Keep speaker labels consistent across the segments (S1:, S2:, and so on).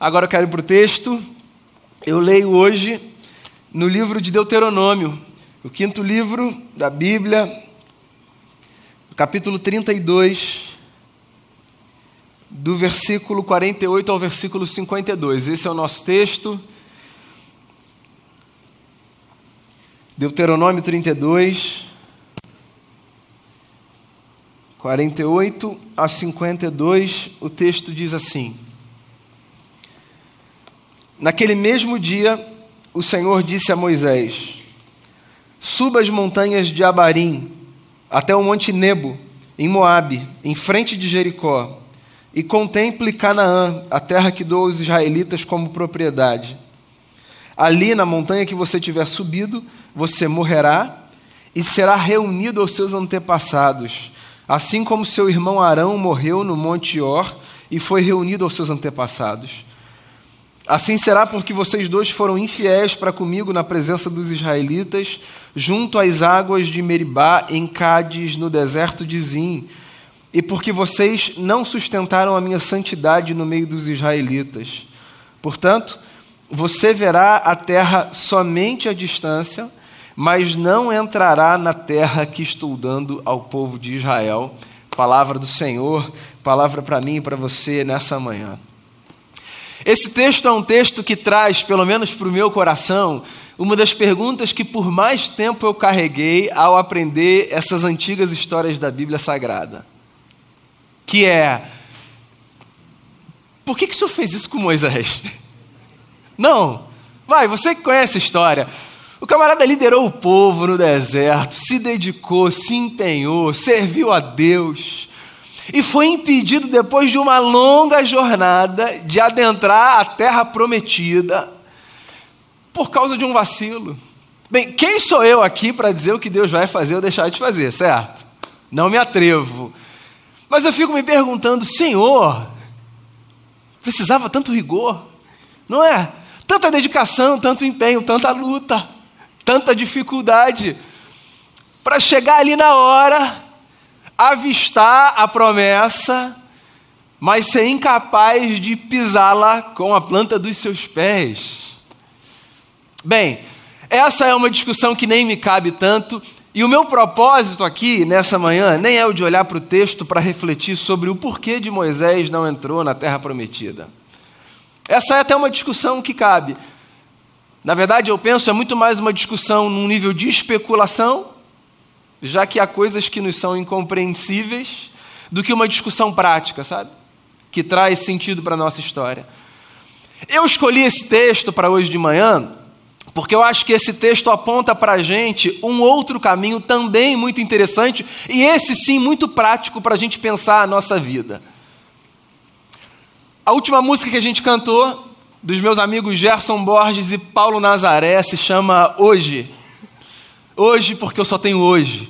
S1: Agora eu quero ir para o texto. Eu leio hoje no livro de Deuteronômio, o quinto livro da Bíblia, capítulo 32, do versículo 48 ao versículo 52. Esse é o nosso texto. Deuteronômio 32, 48 a 52, o texto diz assim. Naquele mesmo dia, o Senhor disse a Moisés: Suba as montanhas de Abarim até o monte Nebo, em Moabe, em frente de Jericó, e contemple Canaã, a terra que dou aos israelitas como propriedade. Ali, na montanha que você tiver subido, você morrerá e será reunido aos seus antepassados, assim como seu irmão Arão morreu no monte Or e foi reunido aos seus antepassados. Assim será porque vocês dois foram infiéis para comigo na presença dos israelitas, junto às águas de Meribá, em Cádiz, no deserto de Zim, e porque vocês não sustentaram a minha santidade no meio dos israelitas. Portanto, você verá a terra somente à distância, mas não entrará na terra que estou dando ao povo de Israel. Palavra do Senhor, palavra para mim e para você nessa manhã. Esse texto é um texto que traz, pelo menos para o meu coração, uma das perguntas que por mais tempo eu carreguei ao aprender essas antigas histórias da Bíblia Sagrada. Que é: por que, que o senhor fez isso com Moisés? Não, vai, você que conhece a história. O camarada liderou o povo no deserto, se dedicou, se empenhou, serviu a Deus e foi impedido, depois de uma longa jornada, de adentrar a terra prometida por causa de um vacilo. Bem, quem sou eu aqui para dizer o que Deus vai fazer ou deixar de fazer, certo? Não me atrevo. Mas eu fico me perguntando, Senhor, precisava tanto rigor, não é? Tanta dedicação, tanto empenho, tanta luta, tanta dificuldade, para chegar ali na hora avistar a promessa, mas ser incapaz de pisá-la com a planta dos seus pés. Bem, essa é uma discussão que nem me cabe tanto, e o meu propósito aqui, nessa manhã, nem é o de olhar para o texto para refletir sobre o porquê de Moisés não entrou na terra prometida. Essa é até uma discussão que cabe. Na verdade, eu penso é muito mais uma discussão num nível de especulação já que há coisas que nos são incompreensíveis, do que uma discussão prática, sabe? Que traz sentido para a nossa história. Eu escolhi esse texto para hoje de manhã, porque eu acho que esse texto aponta para a gente um outro caminho também muito interessante, e esse sim muito prático para a gente pensar a nossa vida. A última música que a gente cantou, dos meus amigos Gerson Borges e Paulo Nazaré, se chama Hoje. Hoje, porque eu só tenho hoje.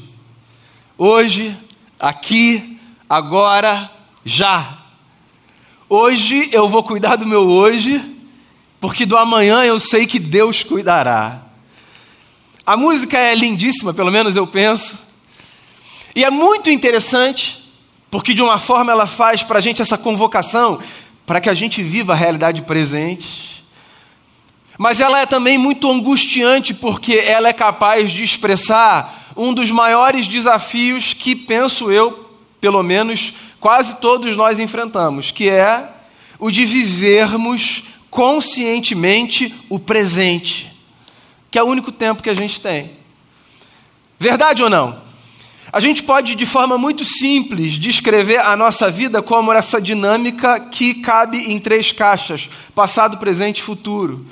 S1: Hoje, aqui, agora, já. Hoje eu vou cuidar do meu hoje, porque do amanhã eu sei que Deus cuidará. A música é lindíssima, pelo menos eu penso. E é muito interessante, porque de uma forma ela faz para a gente essa convocação para que a gente viva a realidade presente mas ela é também muito angustiante porque ela é capaz de expressar um dos maiores desafios que, penso eu, pelo menos quase todos nós enfrentamos, que é o de vivermos conscientemente o presente, que é o único tempo que a gente tem. Verdade ou não? A gente pode, de forma muito simples, descrever a nossa vida como essa dinâmica que cabe em três caixas: passado, presente e futuro.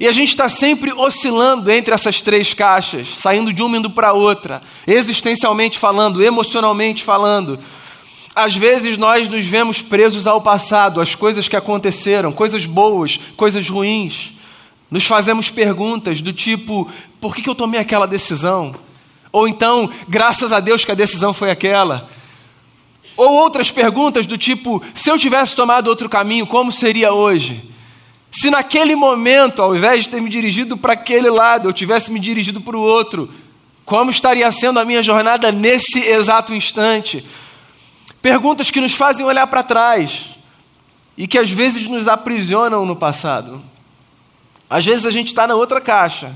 S1: E a gente está sempre oscilando entre essas três caixas, saindo de uma indo para outra, existencialmente falando, emocionalmente falando. Às vezes nós nos vemos presos ao passado, às coisas que aconteceram, coisas boas, coisas ruins. Nos fazemos perguntas do tipo: por que, que eu tomei aquela decisão? Ou então, graças a Deus que a decisão foi aquela. Ou outras perguntas do tipo: se eu tivesse tomado outro caminho, como seria hoje? Se naquele momento, ao invés de ter me dirigido para aquele lado, eu tivesse me dirigido para o outro, como estaria sendo a minha jornada nesse exato instante? Perguntas que nos fazem olhar para trás. e que às vezes nos aprisionam no passado. Às vezes a gente está na outra caixa,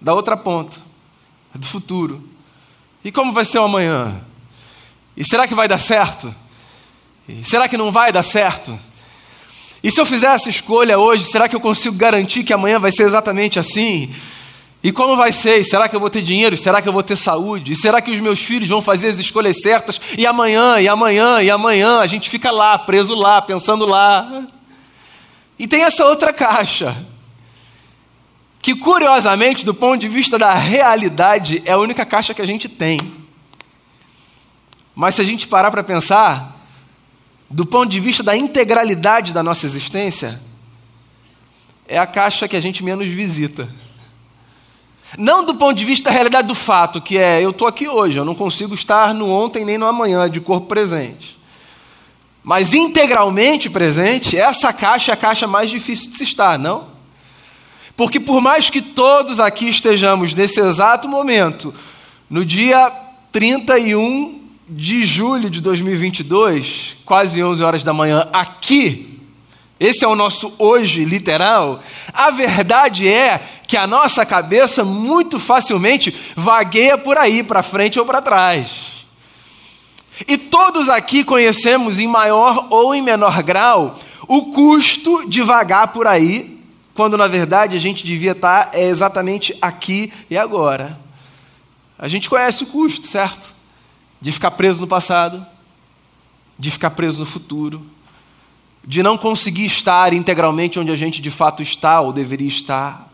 S1: da outra ponta, do futuro. E como vai ser o amanhã? E será que vai dar certo? E será que não vai dar certo? E se eu fizer essa escolha hoje, será que eu consigo garantir que amanhã vai ser exatamente assim? E como vai ser? será que eu vou ter dinheiro? será que eu vou ter saúde? E será que os meus filhos vão fazer as escolhas certas? E amanhã, e amanhã, e amanhã, a gente fica lá, preso lá, pensando lá. E tem essa outra caixa, que curiosamente, do ponto de vista da realidade, é a única caixa que a gente tem. Mas se a gente parar para pensar, do ponto de vista da integralidade da nossa existência, é a caixa que a gente menos visita. Não do ponto de vista da realidade do fato, que é eu estou aqui hoje, eu não consigo estar no ontem nem no amanhã, de corpo presente. Mas integralmente presente, essa caixa é a caixa mais difícil de se estar, não? Porque por mais que todos aqui estejamos nesse exato momento, no dia 31 de julho de 2022, quase 11 horas da manhã, aqui, esse é o nosso hoje literal, a verdade é que a nossa cabeça muito facilmente vagueia por aí, para frente ou para trás. E todos aqui conhecemos, em maior ou em menor grau, o custo de vagar por aí, quando na verdade a gente devia estar é exatamente aqui e agora. A gente conhece o custo, certo? De ficar preso no passado, de ficar preso no futuro, de não conseguir estar integralmente onde a gente de fato está ou deveria estar.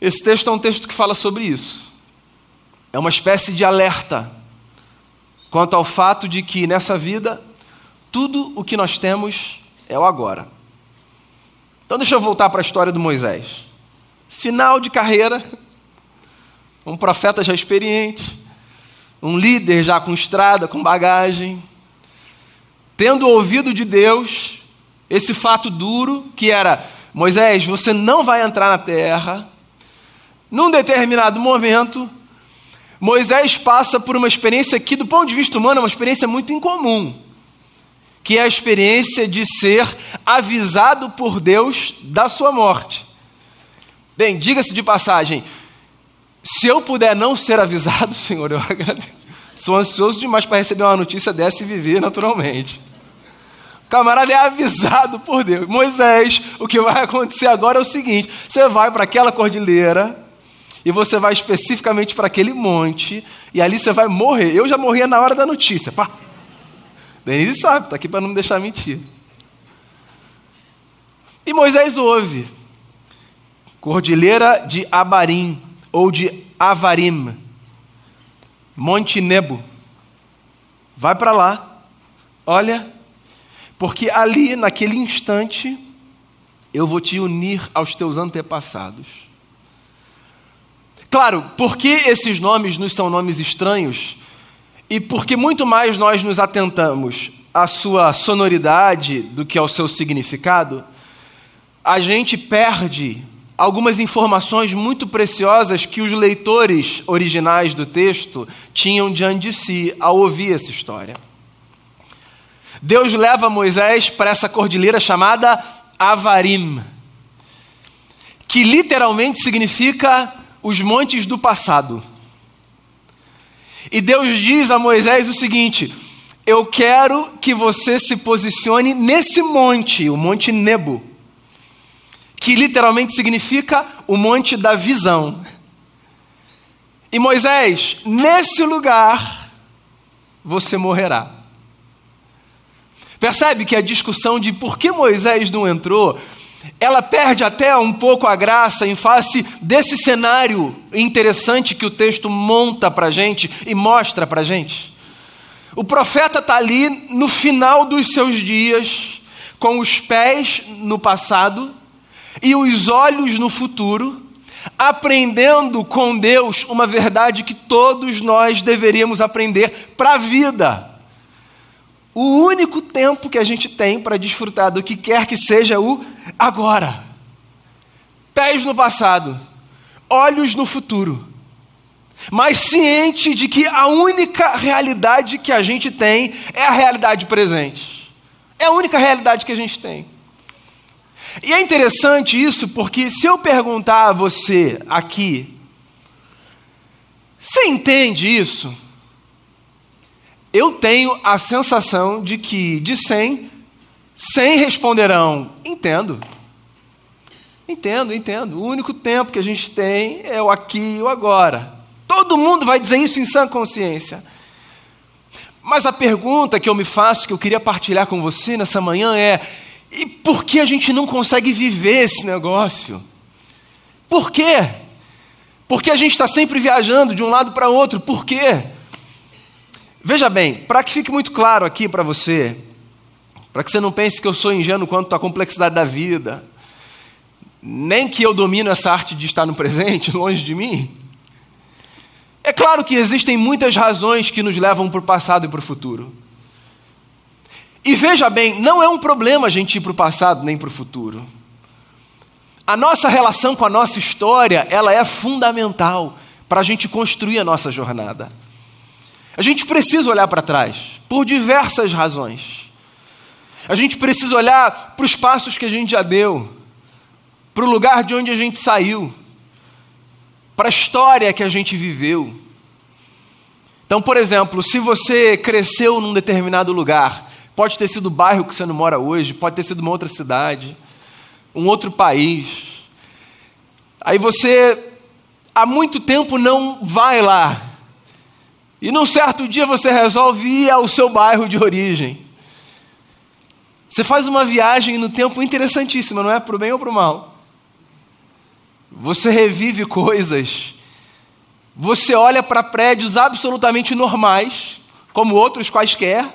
S1: Esse texto é um texto que fala sobre isso. É uma espécie de alerta quanto ao fato de que nessa vida tudo o que nós temos é o agora. Então deixa eu voltar para a história do Moisés. Final de carreira, um profeta já experiente, um líder já com estrada, com bagagem, tendo ouvido de Deus esse fato duro que era: Moisés, você não vai entrar na terra. Num determinado momento, Moisés passa por uma experiência que, do ponto de vista humano, é uma experiência muito incomum, que é a experiência de ser avisado por Deus da sua morte. Bem, diga-se de passagem, se eu puder não ser avisado, Senhor, eu agradeço. Sou ansioso demais para receber uma notícia dessa e viver naturalmente. O camarada é avisado por Deus. Moisés, o que vai acontecer agora é o seguinte: você vai para aquela cordilheira e você vai especificamente para aquele monte e ali você vai morrer. Eu já morria na hora da notícia. Pá. Denise sabe, está aqui para não me deixar mentir. E Moisés ouve. Cordilheira de Abarim ou de Avarim, Monte Nebo. Vai para lá, olha, porque ali, naquele instante, eu vou te unir aos teus antepassados. Claro, porque esses nomes nos são nomes estranhos e porque muito mais nós nos atentamos à sua sonoridade do que ao seu significado, a gente perde algumas informações muito preciosas que os leitores originais do texto tinham diante de si ao ouvir essa história. Deus leva Moisés para essa cordilheira chamada Avarim, que literalmente significa os montes do passado. E Deus diz a Moisés o seguinte: Eu quero que você se posicione nesse monte, o Monte Nebo que literalmente significa o monte da visão. E Moisés, nesse lugar, você morrerá. Percebe que a discussão de por que Moisés não entrou, ela perde até um pouco a graça em face desse cenário interessante que o texto monta para a gente e mostra para a gente. O profeta está ali no final dos seus dias, com os pés no passado e os olhos no futuro, aprendendo com Deus uma verdade que todos nós deveríamos aprender para a vida. O único tempo que a gente tem para desfrutar do que quer que seja o agora. Pés no passado, olhos no futuro. Mas ciente de que a única realidade que a gente tem é a realidade presente. É a única realidade que a gente tem. E é interessante isso porque se eu perguntar a você aqui, você entende isso? Eu tenho a sensação de que de 100, 100 responderão: entendo. Entendo, entendo. O único tempo que a gente tem é o aqui e o agora. Todo mundo vai dizer isso em sã consciência. Mas a pergunta que eu me faço, que eu queria partilhar com você nessa manhã é: e por que a gente não consegue viver esse negócio? Por quê? Porque a gente está sempre viajando de um lado para outro. Por quê? Veja bem, para que fique muito claro aqui para você, para que você não pense que eu sou ingênuo quanto à complexidade da vida, nem que eu domino essa arte de estar no presente, longe de mim. É claro que existem muitas razões que nos levam para o passado e para o futuro. E veja bem, não é um problema a gente ir para o passado nem para o futuro. A nossa relação com a nossa história, ela é fundamental para a gente construir a nossa jornada. A gente precisa olhar para trás, por diversas razões. A gente precisa olhar para os passos que a gente já deu, para o lugar de onde a gente saiu para a história que a gente viveu. Então, por exemplo, se você cresceu num determinado lugar, pode ter sido o bairro que você não mora hoje, pode ter sido uma outra cidade, um outro país. Aí você há muito tempo não vai lá. E num certo dia você resolve ir ao seu bairro de origem. Você faz uma viagem no tempo interessantíssima, não é? Para o bem ou para o mal. Você revive coisas. Você olha para prédios absolutamente normais, como outros quaisquer,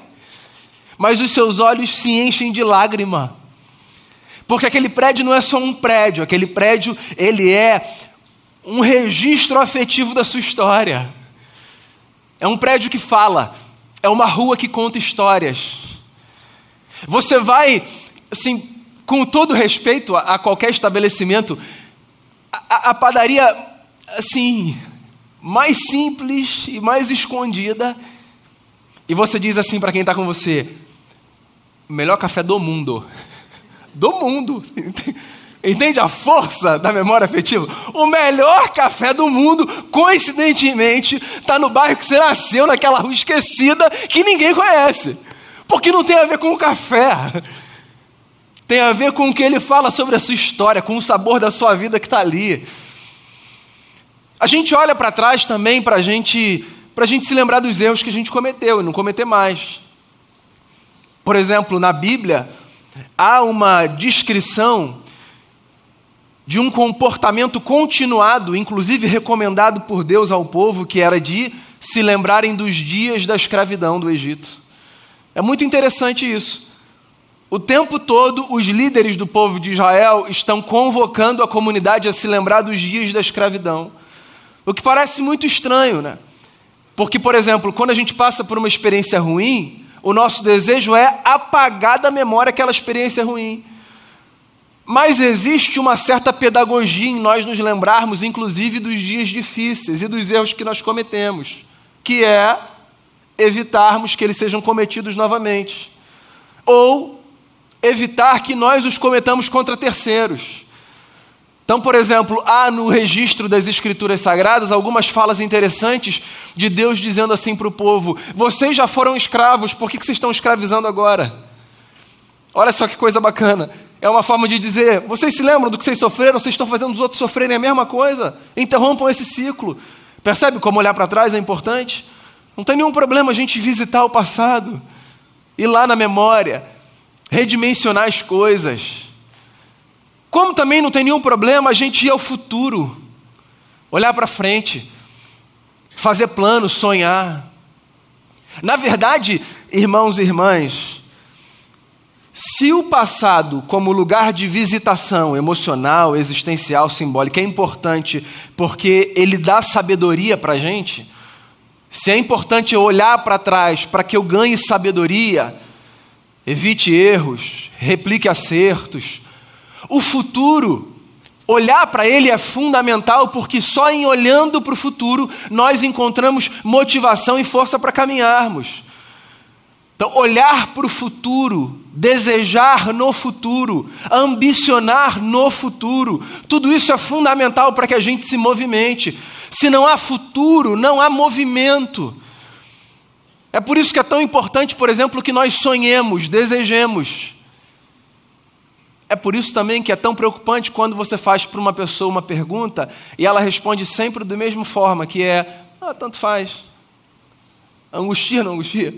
S1: mas os seus olhos se enchem de lágrima. Porque aquele prédio não é só um prédio, aquele prédio, ele é um registro afetivo da sua história. É um prédio que fala, é uma rua que conta histórias. Você vai, assim, com todo respeito a, a qualquer estabelecimento, a, a padaria, assim, mais simples e mais escondida. E você diz assim para quem está com você: melhor café do mundo. Do mundo. Entende a força da memória afetiva? O melhor café do mundo, coincidentemente, está no bairro que você nasceu, naquela rua esquecida que ninguém conhece. Porque não tem a ver com o café tem a ver com o que ele fala sobre a sua história, com o sabor da sua vida que está ali. A gente olha para trás também para gente, a gente se lembrar dos erros que a gente cometeu e não cometer mais. Por exemplo, na Bíblia, há uma descrição de um comportamento continuado, inclusive recomendado por Deus ao povo, que era de se lembrarem dos dias da escravidão do Egito. É muito interessante isso. O tempo todo, os líderes do povo de Israel estão convocando a comunidade a se lembrar dos dias da escravidão. O que parece muito estranho, né? Porque, por exemplo, quando a gente passa por uma experiência ruim, o nosso desejo é apagar da memória aquela experiência ruim. Mas existe uma certa pedagogia em nós nos lembrarmos, inclusive, dos dias difíceis e dos erros que nós cometemos, que é evitarmos que eles sejam cometidos novamente. Ou evitar que nós os cometamos contra terceiros. Então, por exemplo, há no registro das Escrituras Sagradas algumas falas interessantes de Deus dizendo assim para o povo: Vocês já foram escravos, por que, vocês estão escravizando agora? Olha só que coisa bacana. É uma forma de dizer: Vocês se lembram do que vocês sofreram? Vocês estão fazendo os outros sofrerem a mesma coisa? Interrompam esse ciclo. Percebe como olhar para trás é importante? Não tem nenhum problema a gente visitar o passado, ir lá na memória, redimensionar as coisas. Como também não tem nenhum problema a gente ir ao futuro, olhar para frente, fazer planos, sonhar. Na verdade, irmãos e irmãs, se o passado, como lugar de visitação emocional, existencial, simbólica, é importante porque ele dá sabedoria para a gente, se é importante eu olhar para trás para que eu ganhe sabedoria, evite erros, replique acertos. O futuro, olhar para ele é fundamental porque só em olhando para o futuro nós encontramos motivação e força para caminharmos. Então, olhar para o futuro desejar no futuro, ambicionar no futuro. Tudo isso é fundamental para que a gente se movimente. Se não há futuro, não há movimento. É por isso que é tão importante, por exemplo, que nós sonhemos, desejemos. É por isso também que é tão preocupante quando você faz para uma pessoa uma pergunta e ela responde sempre da mesma forma, que é: ah, tanto faz. Angustia, não angustia?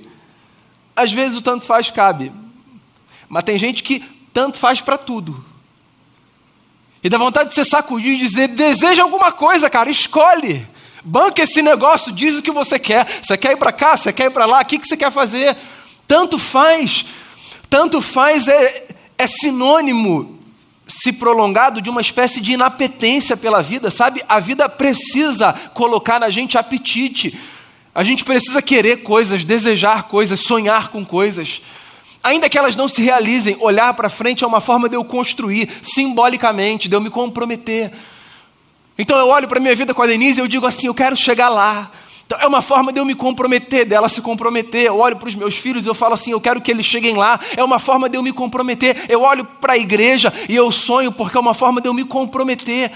S1: Às vezes o tanto faz cabe, mas tem gente que tanto faz para tudo. E dá vontade de você sacudir e dizer: deseja alguma coisa, cara, escolhe. Banca esse negócio, diz o que você quer. Você quer ir para cá, você quer ir para lá, o que, que você quer fazer? Tanto faz. Tanto faz é, é sinônimo, se prolongado, de uma espécie de inapetência pela vida, sabe? A vida precisa colocar na gente apetite. A gente precisa querer coisas, desejar coisas, sonhar com coisas. Ainda que elas não se realizem, olhar para frente é uma forma de eu construir, simbolicamente, de eu me comprometer. Então eu olho para a minha vida com a Denise e eu digo assim: eu quero chegar lá. Então, é uma forma de eu me comprometer, dela se comprometer. Eu olho para os meus filhos e eu falo assim: eu quero que eles cheguem lá. É uma forma de eu me comprometer. Eu olho para a igreja e eu sonho porque é uma forma de eu me comprometer.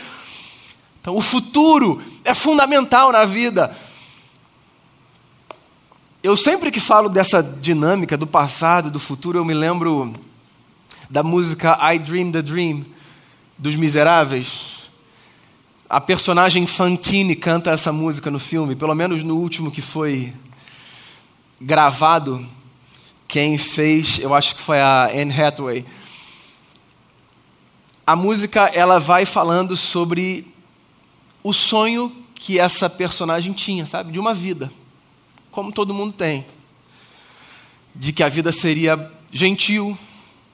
S1: Então, o futuro é fundamental na vida. Eu sempre que falo dessa dinâmica do passado do futuro, eu me lembro da música I Dream the Dream, dos Miseráveis. A personagem Fantine canta essa música no filme, pelo menos no último que foi gravado. Quem fez, eu acho que foi a Anne Hathaway. A música ela vai falando sobre o sonho que essa personagem tinha, sabe, de uma vida como todo mundo tem, de que a vida seria gentil.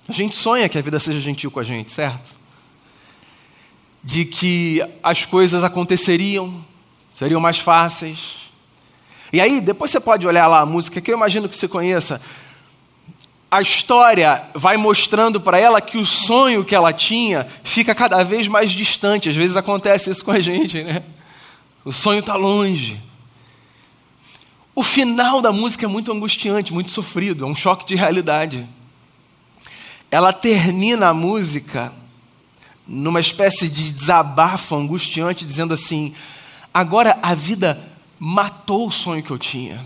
S1: A gente sonha que a vida seja gentil com a gente, certo? De que as coisas aconteceriam, seriam mais fáceis. E aí, depois você pode olhar lá a música, que eu imagino que você conheça. A história vai mostrando para ela que o sonho que ela tinha fica cada vez mais distante. Às vezes acontece isso com a gente, né? O sonho está longe. O final da música é muito angustiante, muito sofrido, é um choque de realidade. Ela termina a música numa espécie de desabafo angustiante, dizendo assim: agora a vida matou o sonho que eu tinha.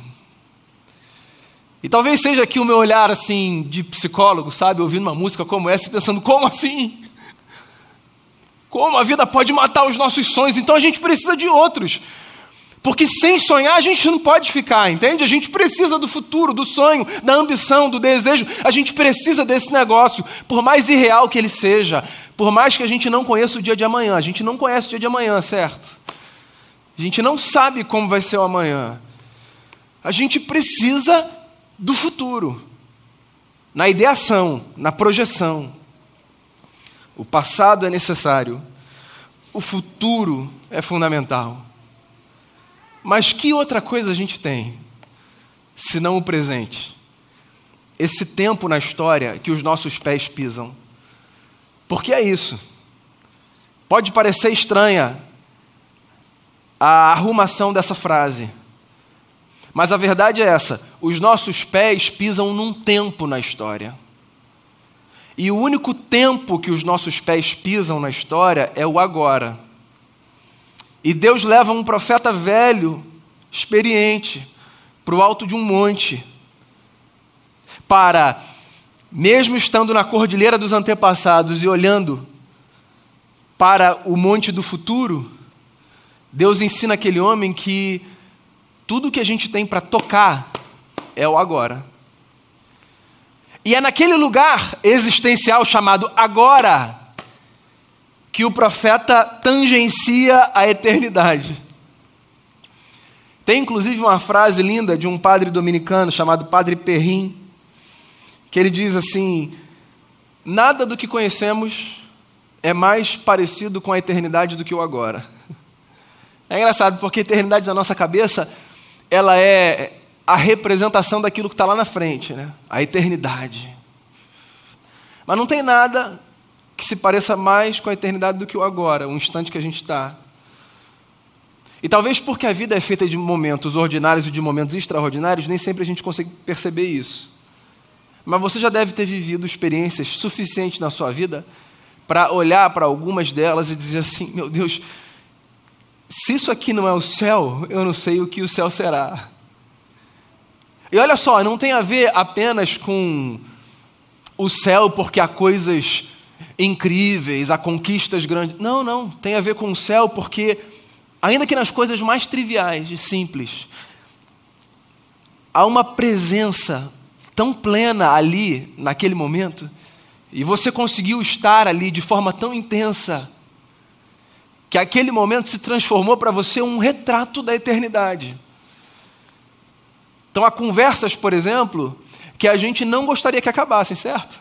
S1: E talvez seja aqui o meu olhar assim de psicólogo, sabe, ouvindo uma música como essa, pensando: como assim? Como a vida pode matar os nossos sonhos? Então a gente precisa de outros. Porque sem sonhar a gente não pode ficar, entende? A gente precisa do futuro, do sonho, da ambição, do desejo. A gente precisa desse negócio, por mais irreal que ele seja, por mais que a gente não conheça o dia de amanhã. A gente não conhece o dia de amanhã, certo? A gente não sabe como vai ser o amanhã. A gente precisa do futuro, na ideação, na projeção. O passado é necessário, o futuro é fundamental. Mas que outra coisa a gente tem, senão o presente? Esse tempo na história que os nossos pés pisam. Porque é isso. Pode parecer estranha a arrumação dessa frase. Mas a verdade é essa: os nossos pés pisam num tempo na história. E o único tempo que os nossos pés pisam na história é o agora. E Deus leva um profeta velho, experiente, para o alto de um monte, para, mesmo estando na cordilheira dos antepassados e olhando para o monte do futuro, Deus ensina aquele homem que tudo que a gente tem para tocar é o agora. E é naquele lugar existencial chamado agora que o profeta tangencia a eternidade. Tem inclusive uma frase linda de um padre dominicano chamado Padre Perrin, que ele diz assim: Nada do que conhecemos é mais parecido com a eternidade do que o agora. É engraçado porque a eternidade na nossa cabeça ela é a representação daquilo que está lá na frente, né? A eternidade. Mas não tem nada que se pareça mais com a eternidade do que o agora, o instante que a gente está. E talvez porque a vida é feita de momentos ordinários e de momentos extraordinários, nem sempre a gente consegue perceber isso. mas você já deve ter vivido experiências suficientes na sua vida para olhar para algumas delas e dizer assim: meu Deus, se isso aqui não é o céu, eu não sei o que o céu será. E olha só, não tem a ver apenas com o céu porque há coisas incríveis, há conquistas grandes. Não, não. Tem a ver com o céu porque, ainda que nas coisas mais triviais e simples, há uma presença tão plena ali, naquele momento, e você conseguiu estar ali de forma tão intensa, que aquele momento se transformou para você um retrato da eternidade. Então há conversas, por exemplo, que a gente não gostaria que acabassem, certo?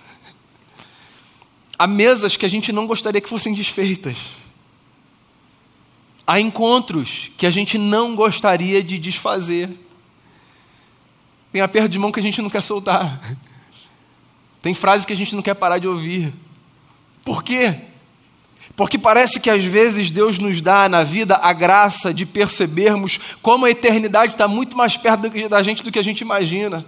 S1: Há mesas que a gente não gostaria que fossem desfeitas. Há encontros que a gente não gostaria de desfazer. Tem aperto de mão que a gente não quer soltar. Tem frases que a gente não quer parar de ouvir. Por quê? Porque parece que às vezes Deus nos dá na vida a graça de percebermos como a eternidade está muito mais perto da gente do que a gente imagina.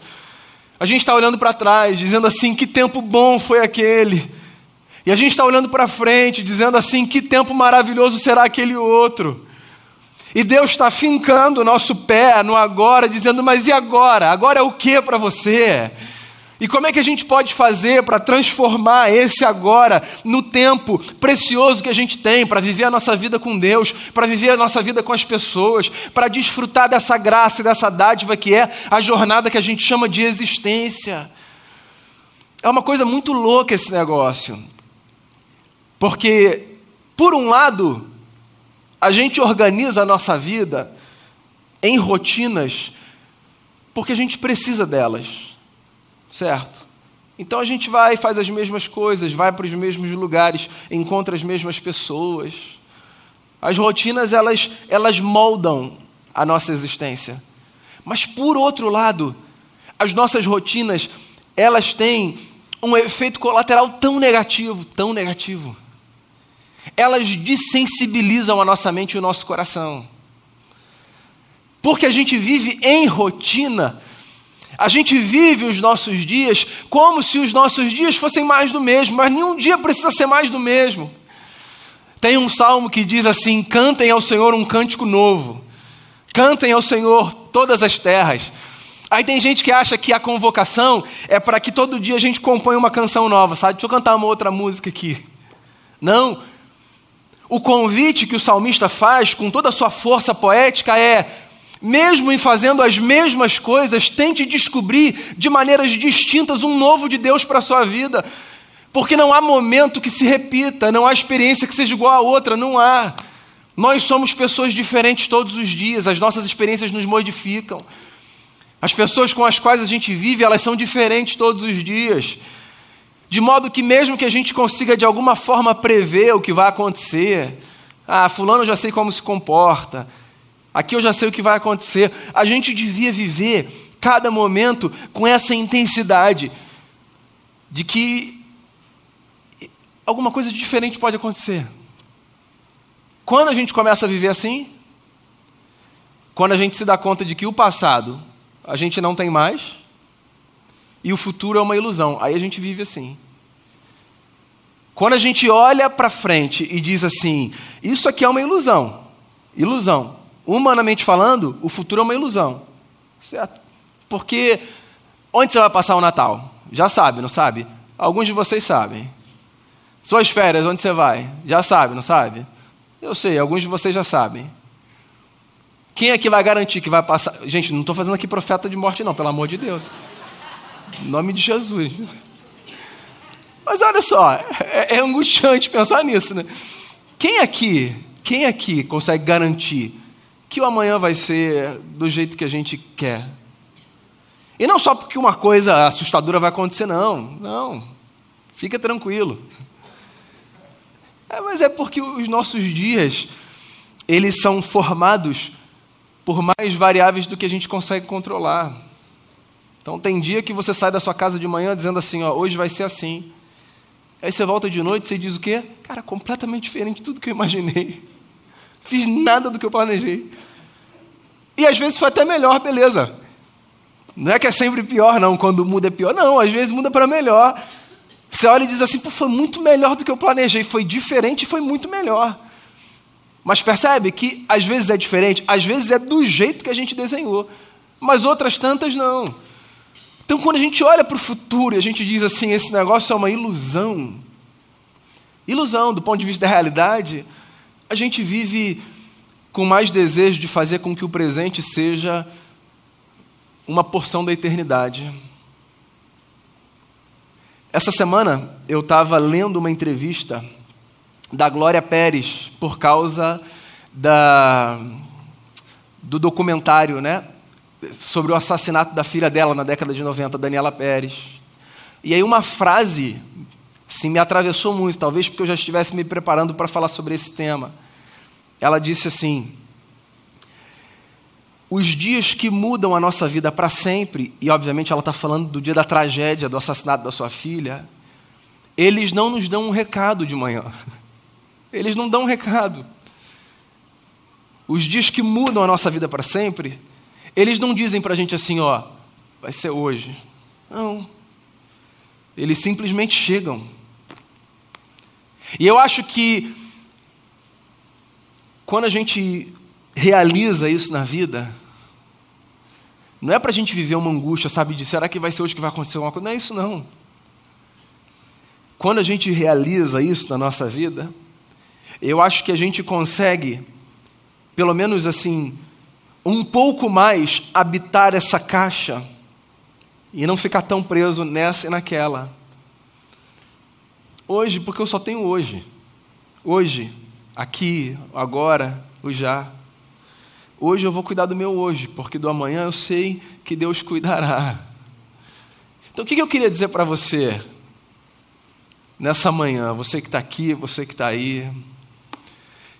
S1: A gente está olhando para trás, dizendo assim: que tempo bom foi aquele. E a gente está olhando para frente, dizendo assim: que tempo maravilhoso será aquele outro. E Deus está fincando o nosso pé no agora, dizendo: mas e agora? Agora é o que para você? E como é que a gente pode fazer para transformar esse agora no tempo precioso que a gente tem para viver a nossa vida com Deus, para viver a nossa vida com as pessoas, para desfrutar dessa graça e dessa dádiva que é a jornada que a gente chama de existência? É uma coisa muito louca esse negócio. Porque, por um lado, a gente organiza a nossa vida em rotinas porque a gente precisa delas certo? Então a gente vai faz as mesmas coisas, vai para os mesmos lugares, encontra as mesmas pessoas. As rotinas elas elas moldam a nossa existência. Mas por outro lado, as nossas rotinas, elas têm um efeito colateral tão negativo, tão negativo. Elas desensibilizam a nossa mente e o nosso coração. Porque a gente vive em rotina, a gente vive os nossos dias como se os nossos dias fossem mais do mesmo, mas nenhum dia precisa ser mais do mesmo. Tem um salmo que diz assim: Cantem ao Senhor um cântico novo, cantem ao Senhor todas as terras. Aí tem gente que acha que a convocação é para que todo dia a gente componha uma canção nova, sabe? Deixa eu cantar uma outra música aqui. Não. O convite que o salmista faz com toda a sua força poética é: mesmo em fazendo as mesmas coisas, tente descobrir de maneiras distintas um novo de Deus para a sua vida. Porque não há momento que se repita, não há experiência que seja igual a outra, não há. Nós somos pessoas diferentes todos os dias, as nossas experiências nos modificam. As pessoas com as quais a gente vive, elas são diferentes todos os dias. De modo que, mesmo que a gente consiga de alguma forma prever o que vai acontecer, ah, Fulano eu já sei como se comporta, Aqui eu já sei o que vai acontecer. A gente devia viver cada momento com essa intensidade de que alguma coisa diferente pode acontecer. Quando a gente começa a viver assim, quando a gente se dá conta de que o passado a gente não tem mais e o futuro é uma ilusão, aí a gente vive assim. Quando a gente olha para frente e diz assim: Isso aqui é uma ilusão, ilusão humanamente falando, o futuro é uma ilusão. Certo? Porque onde você vai passar o Natal? Já sabe, não sabe? Alguns de vocês sabem. Suas férias, onde você vai? Já sabe, não sabe? Eu sei, alguns de vocês já sabem. Quem é que vai garantir que vai passar? Gente, não estou fazendo aqui profeta de morte, não, pelo amor de Deus. Em nome de Jesus. Mas olha só, é, é angustiante pensar nisso, né? Quem aqui, quem aqui consegue garantir que o amanhã vai ser do jeito que a gente quer. E não só porque uma coisa assustadora vai acontecer, não. Não. Fica tranquilo. É, mas é porque os nossos dias, eles são formados por mais variáveis do que a gente consegue controlar. Então tem dia que você sai da sua casa de manhã dizendo assim, ó, hoje vai ser assim. Aí você volta de noite e diz o quê? Cara, completamente diferente de tudo que eu imaginei. Fiz nada do que eu planejei. E às vezes foi até melhor, beleza. Não é que é sempre pior, não, quando muda é pior. Não, às vezes muda para melhor. Você olha e diz assim, Pô, foi muito melhor do que eu planejei, foi diferente e foi muito melhor. Mas percebe que às vezes é diferente, às vezes é do jeito que a gente desenhou, mas outras tantas não. Então, quando a gente olha para o futuro e a gente diz assim, esse negócio é uma ilusão, ilusão do ponto de vista da realidade, a gente vive com mais desejo de fazer com que o presente seja uma porção da eternidade. Essa semana eu estava lendo uma entrevista da Glória Pérez por causa da, do documentário né, sobre o assassinato da filha dela na década de 90, Daniela Pérez. E aí uma frase assim, me atravessou muito, talvez porque eu já estivesse me preparando para falar sobre esse tema. Ela disse assim: os dias que mudam a nossa vida para sempre, e obviamente ela está falando do dia da tragédia, do assassinato da sua filha, eles não nos dão um recado de manhã. Eles não dão um recado. Os dias que mudam a nossa vida para sempre, eles não dizem para a gente assim, ó, vai ser hoje. Não. Eles simplesmente chegam. E eu acho que quando a gente realiza isso na vida, não é para a gente viver uma angústia, sabe, de será que vai ser hoje que vai acontecer alguma coisa? Não é isso, não. Quando a gente realiza isso na nossa vida, eu acho que a gente consegue, pelo menos assim, um pouco mais habitar essa caixa e não ficar tão preso nessa e naquela. Hoje, porque eu só tenho hoje. Hoje, aqui, agora, o já. Hoje eu vou cuidar do meu hoje, porque do amanhã eu sei que Deus cuidará. Então o que eu queria dizer para você nessa manhã, você que está aqui, você que está aí?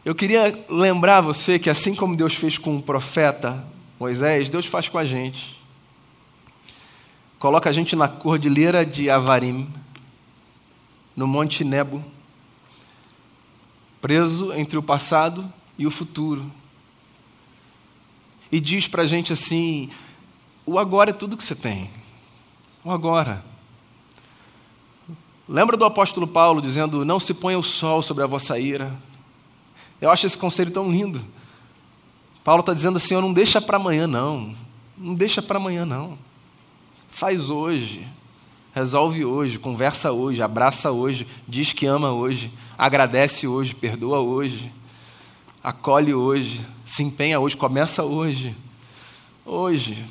S1: Eu queria lembrar você que assim como Deus fez com o profeta Moisés, Deus faz com a gente. Coloca a gente na cordilheira de Avarim, no Monte Nebo, preso entre o passado e o futuro e diz para a gente assim: o agora é tudo que você tem. O agora. Lembra do apóstolo Paulo dizendo: Não se ponha o sol sobre a vossa ira. Eu acho esse conselho tão lindo. Paulo está dizendo assim: Não deixa para amanhã, não. Não deixa para amanhã, não. Faz hoje. Resolve hoje, conversa hoje, abraça hoje, diz que ama hoje, agradece hoje, perdoa hoje acolhe hoje, se empenha hoje, começa hoje. Hoje,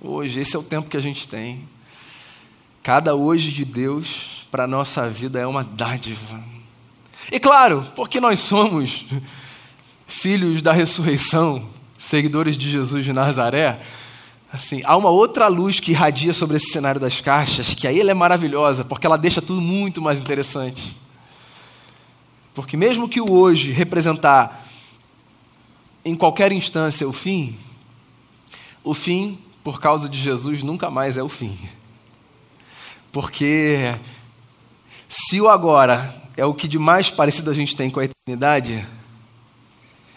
S1: hoje, esse é o tempo que a gente tem. Cada hoje de Deus para a nossa vida é uma dádiva. E claro, porque nós somos filhos da ressurreição, seguidores de Jesus de Nazaré, assim, há uma outra luz que irradia sobre esse cenário das caixas, que aí ela é maravilhosa, porque ela deixa tudo muito mais interessante. Porque mesmo que o hoje representar em qualquer instância o fim, o fim, por causa de Jesus, nunca mais é o fim. Porque se o agora é o que de mais parecido a gente tem com a eternidade,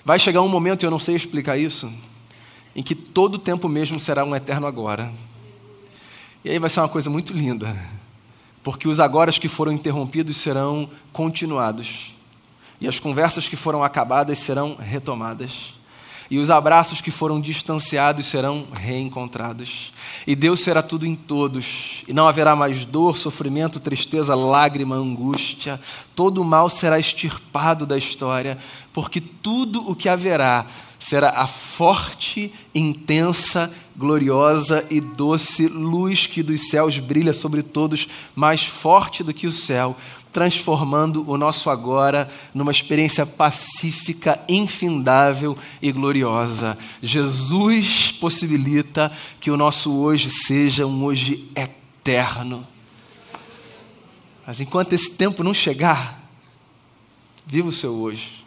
S1: vai chegar um momento, e eu não sei explicar isso, em que todo o tempo mesmo será um eterno agora. E aí vai ser uma coisa muito linda, porque os agoras que foram interrompidos serão continuados, e as conversas que foram acabadas serão retomadas e os abraços que foram distanciados serão reencontrados. E Deus será tudo em todos, e não haverá mais dor, sofrimento, tristeza, lágrima, angústia. Todo o mal será extirpado da história, porque tudo o que haverá será a forte, intensa, gloriosa e doce luz que dos céus brilha sobre todos, mais forte do que o céu, transformando o nosso agora numa experiência pacífica, infindável e gloriosa. Jesus possibilita que o nosso hoje seja um hoje eterno. Mas enquanto esse tempo não chegar, viva o seu hoje.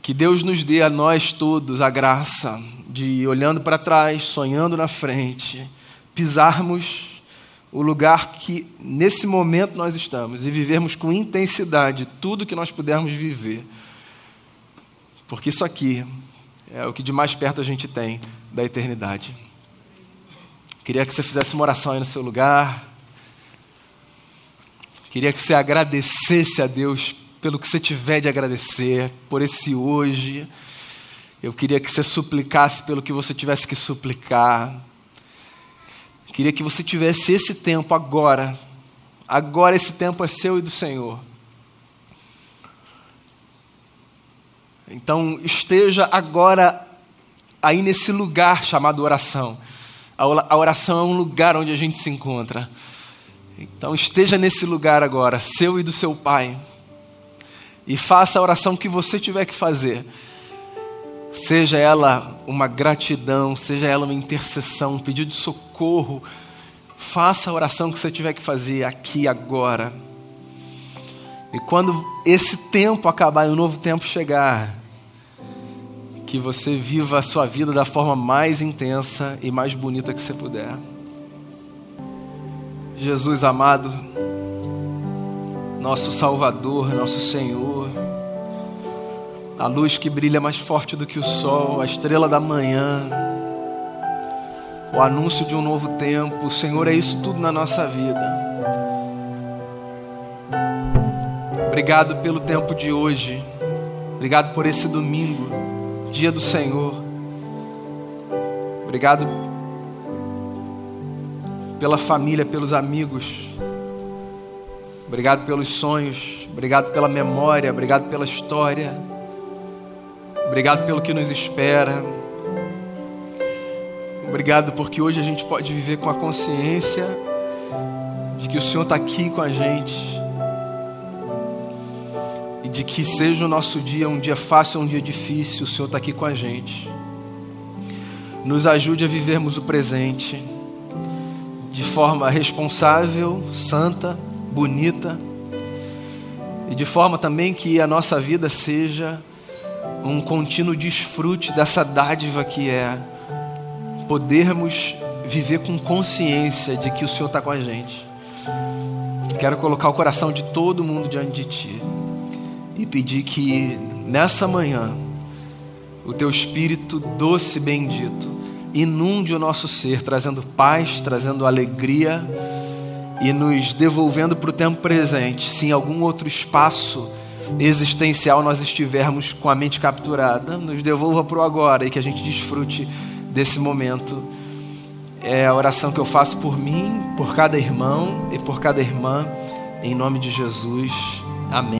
S1: Que Deus nos dê a nós todos a graça de, olhando para trás, sonhando na frente, pisarmos o lugar que nesse momento nós estamos e vivermos com intensidade tudo que nós pudermos viver. Porque isso aqui é o que de mais perto a gente tem da eternidade. Queria que você fizesse uma oração aí no seu lugar. Queria que você agradecesse a Deus pelo que você tiver de agradecer, por esse hoje. Eu queria que você suplicasse pelo que você tivesse que suplicar. Queria que você tivesse esse tempo agora. Agora esse tempo é seu e do Senhor. Então esteja agora aí nesse lugar chamado oração. A oração é um lugar onde a gente se encontra. Então esteja nesse lugar agora, seu e do seu Pai. E faça a oração que você tiver que fazer. Seja ela uma gratidão, seja ela uma intercessão, um pedido de socorro. Faça a oração que você tiver que fazer aqui agora. E quando esse tempo acabar e o novo tempo chegar, que você viva a sua vida da forma mais intensa e mais bonita que você puder. Jesus amado, nosso Salvador, nosso Senhor, a luz que brilha mais forte do que o sol, a estrela da manhã, o anúncio de um novo tempo, Senhor, é isso tudo na nossa vida. Obrigado pelo tempo de hoje, obrigado por esse domingo dia do Senhor. Obrigado pela família, pelos amigos. Obrigado pelos sonhos. Obrigado pela memória. Obrigado pela história. Obrigado pelo que nos espera. Obrigado porque hoje a gente pode viver com a consciência de que o Senhor está aqui com a gente de que seja o nosso dia um dia fácil ou um dia difícil, o Senhor está aqui com a gente. Nos ajude a vivermos o presente de forma responsável, santa, bonita e de forma também que a nossa vida seja um contínuo desfrute dessa dádiva que é podermos viver com consciência de que o Senhor está com a gente. Quero colocar o coração de todo mundo diante de Ti e pedir que nessa manhã o teu espírito doce e bendito inunde o nosso ser, trazendo paz, trazendo alegria e nos devolvendo para o tempo presente. Se em algum outro espaço existencial nós estivermos com a mente capturada, nos devolva para o agora e que a gente desfrute desse momento. É a oração que eu faço por mim, por cada irmão e por cada irmã, em nome de Jesus. Amém.